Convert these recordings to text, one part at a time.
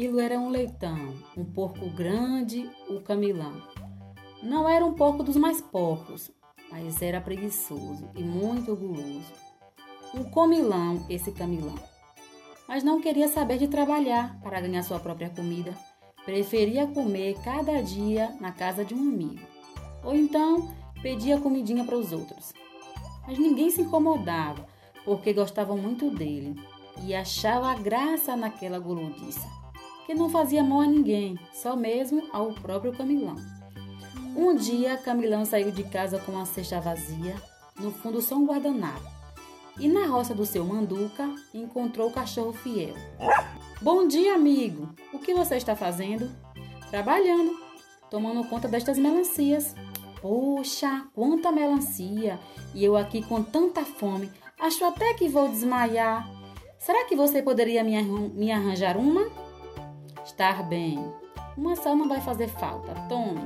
Camilo era um leitão, um porco grande, o Camilão. Não era um porco dos mais porcos, mas era preguiçoso e muito guloso. Um comilão, esse Camilão. Mas não queria saber de trabalhar para ganhar sua própria comida. Preferia comer cada dia na casa de um amigo. Ou então pedia comidinha para os outros. Mas ninguém se incomodava, porque gostavam muito dele e achava graça naquela gulodiça, que não fazia mal a ninguém, só mesmo ao próprio Camilão. Um dia, Camilão saiu de casa com uma cesta vazia, no fundo só um guardanapo, e na roça do seu manduca encontrou o cachorro fiel. Bom dia, amigo! O que você está fazendo? Trabalhando, tomando conta destas melancias. Poxa, quanta melancia! E eu aqui com tanta fome, acho até que vou desmaiar. Será que você poderia me, me arranjar uma? Estar bem. Uma só não vai fazer falta. Tome.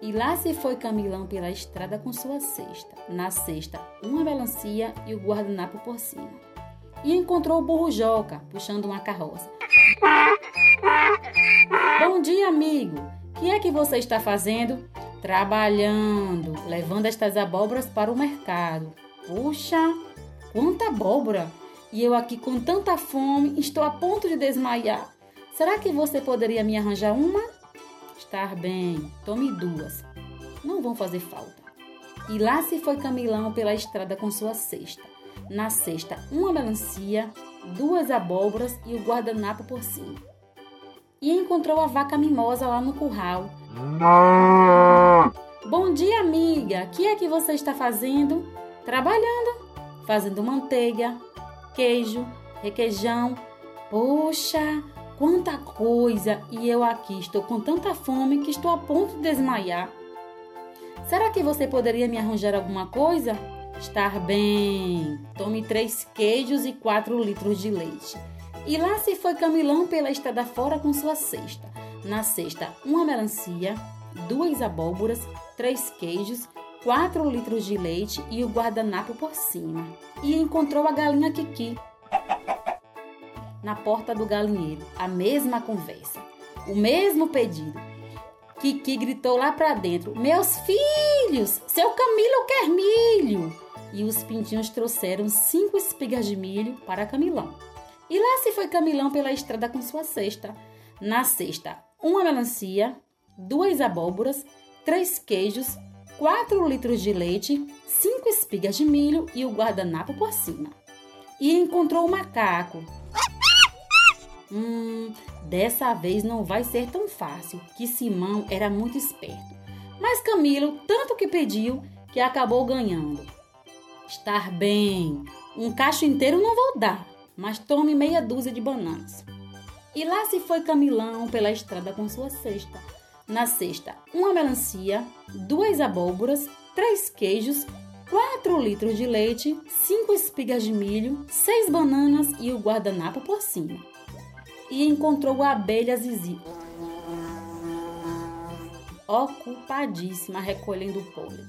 E lá se foi Camilão pela estrada com sua cesta. Na cesta, uma melancia e o guardanapo por cima. E encontrou o burro Joca, puxando uma carroça. Bom dia, amigo. Que é que você está fazendo? Trabalhando, levando estas abóboras para o mercado. Puxa, quanta abóbora! E eu aqui com tanta fome, estou a ponto de desmaiar. Será que você poderia me arranjar uma? Estar bem, tome duas. Não vão fazer falta. E lá se foi Camilão pela estrada com sua cesta. Na cesta, uma melancia, duas abóboras e o guardanapo por cima. E encontrou a vaca mimosa lá no curral. Bom dia, amiga. O que é que você está fazendo? Trabalhando, fazendo manteiga, queijo, requeijão. Poxa, quanta coisa! E eu aqui estou com tanta fome que estou a ponto de desmaiar. Será que você poderia me arranjar alguma coisa? Estar bem. Tome três queijos e quatro litros de leite. E lá se foi Camilão pela estrada fora com sua cesta. Na cesta, uma melancia, duas abóboras, três queijos, 4 litros de leite e o guardanapo por cima. E encontrou a galinha Kiki na porta do galinheiro. A mesma conversa, o mesmo pedido. Kiki gritou lá para dentro: Meus filhos, seu Camilo quer milho! E os pintinhos trouxeram cinco espigas de milho para Camilão. E lá se foi Camilão pela estrada com sua cesta. Na cesta, uma melancia, duas abóboras, três queijos, 4 litros de leite, 5 espigas de milho e o guardanapo por cima. E encontrou o macaco. Hum, dessa vez não vai ser tão fácil, que Simão era muito esperto. Mas Camilo tanto que pediu que acabou ganhando. Estar bem, um cacho inteiro não vou dar, mas tome meia dúzia de bananas. E lá se foi Camilão pela estrada com sua cesta na cesta, uma melancia, duas abóboras, três queijos, 4 litros de leite, 5 espigas de milho, 6 bananas e o guardanapo por cima. E encontrou a abelha Zizi, ocupadíssima recolhendo pólen.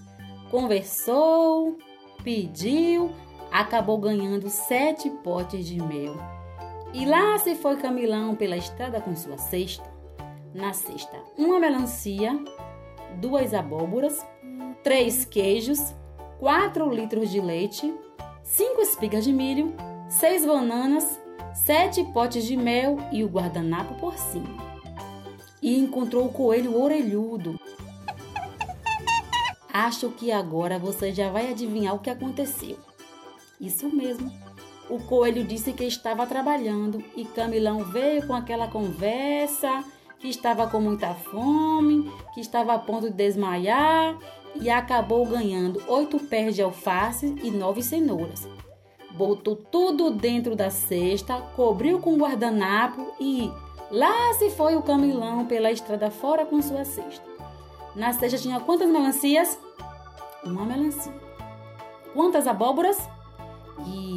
Conversou, pediu, acabou ganhando sete potes de mel. E lá se foi Camilão pela estrada com sua cesta na cesta uma melancia, duas abóboras, três queijos, quatro litros de leite, cinco espigas de milho, seis bananas, sete potes de mel e o guardanapo por cima. E encontrou o coelho orelhudo. Acho que agora você já vai adivinhar o que aconteceu. Isso mesmo. O coelho disse que estava trabalhando e Camilão veio com aquela conversa que estava com muita fome, que estava a ponto de desmaiar e acabou ganhando oito pés de alface e nove cenouras. Botou tudo dentro da cesta, cobriu com guardanapo e lá se foi o camilão pela estrada fora com sua cesta. Na cesta tinha quantas melancias? Uma melancia. Quantas abóboras?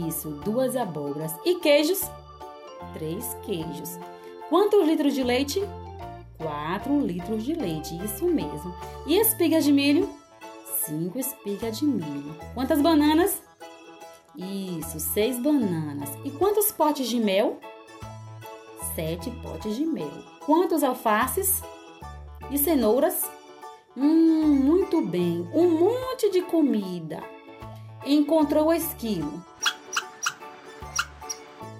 Isso, duas abóboras. E queijos? Três queijos. Quantos litros de leite? 4 litros de leite, isso mesmo. E espigas de milho? 5 espigas de milho. Quantas bananas? Isso, 6 bananas. E quantos potes de mel? sete potes de mel. Quantos alfaces e cenouras? Hum, muito bem, um monte de comida. Encontrou o esquilo.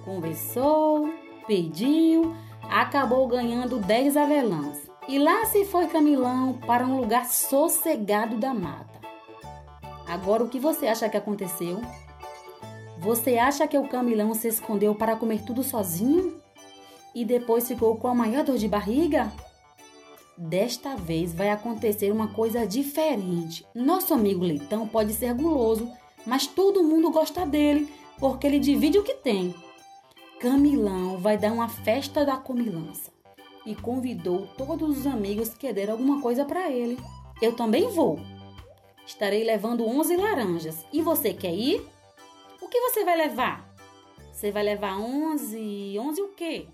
Conversou, pediu, acabou ganhando dez avelãs. E lá se foi Camilão para um lugar sossegado da mata. Agora o que você acha que aconteceu? Você acha que o Camilão se escondeu para comer tudo sozinho? E depois ficou com a maior dor de barriga? Desta vez vai acontecer uma coisa diferente. Nosso amigo Leitão pode ser guloso, mas todo mundo gosta dele porque ele divide o que tem. Camilão vai dar uma festa da comilança e convidou todos os amigos que deram alguma coisa para ele. Eu também vou. Estarei levando 11 laranjas. E você quer ir? Que você vai levar? Você vai levar 11? 11 o quê?